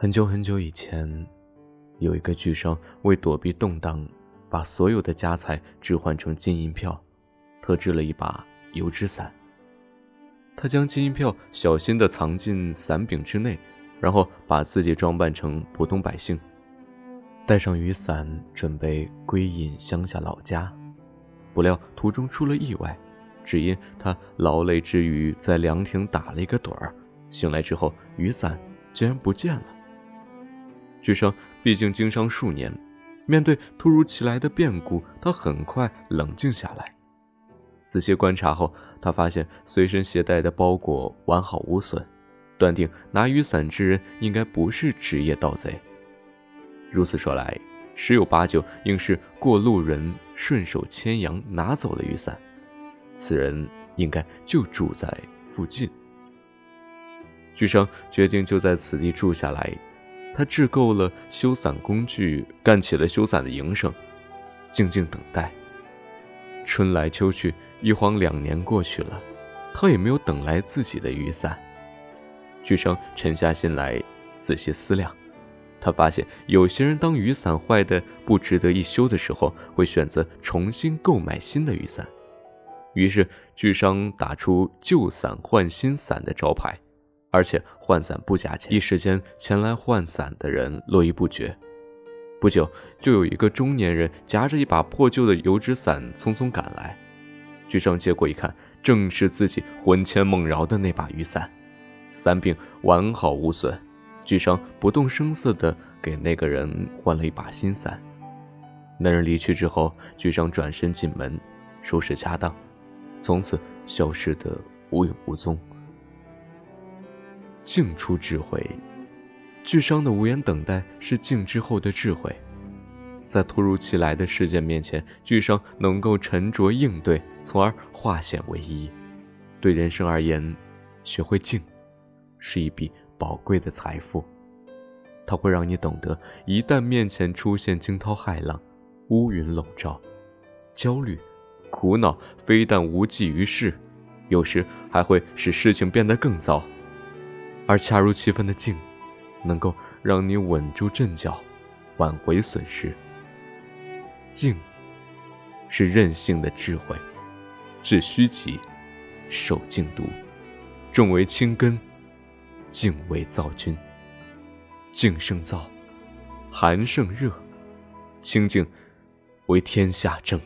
很久很久以前，有一个巨商为躲避动荡，把所有的家财置换成金银票，特制了一把油纸伞。他将金银票小心地藏进伞柄之内，然后把自己装扮成普通百姓，带上雨伞，准备归隐乡下老家。不料途中出了意外，只因他劳累之余在凉亭打了一个盹儿，醒来之后雨伞竟然不见了。巨商毕竟经商数年，面对突如其来的变故，他很快冷静下来。仔细观察后，他发现随身携带的包裹完好无损，断定拿雨伞之人应该不是职业盗贼。如此说来，十有八九应是过路人顺手牵羊拿走了雨伞，此人应该就住在附近。巨商决定就在此地住下来。他制够了修伞工具，干起了修伞的营生，静静等待。春来秋去，一晃两年过去了，他也没有等来自己的雨伞。巨商沉下心来，仔细思量，他发现有些人当雨伞坏的不值得一修的时候，会选择重新购买新的雨伞。于是，巨商打出“旧伞换新伞”的招牌。而且换伞不加钱，一时间前来换伞的人络绎不绝。不久，就有一个中年人夹着一把破旧的油纸伞匆匆赶来。巨商接过一看，正是自己魂牵梦绕的那把雨伞，伞柄完好无损。巨商不动声色地给那个人换了一把新伞。那人离去之后，巨商转身进门，收拾家当，从此消失得无影无踪。静出智慧，巨商的无言等待是静之后的智慧。在突如其来的事件面前，巨商能够沉着应对，从而化险为夷。对人生而言，学会静，是一笔宝贵的财富。它会让你懂得，一旦面前出现惊涛骇浪、乌云笼罩，焦虑、苦恼非但无济于事，有时还会使事情变得更糟。而恰如其分的静，能够让你稳住阵脚，挽回损失。静，是任性的智慧，治虚极，守静笃，重为轻根，静为躁君。静胜躁，寒胜热，清静为天下正。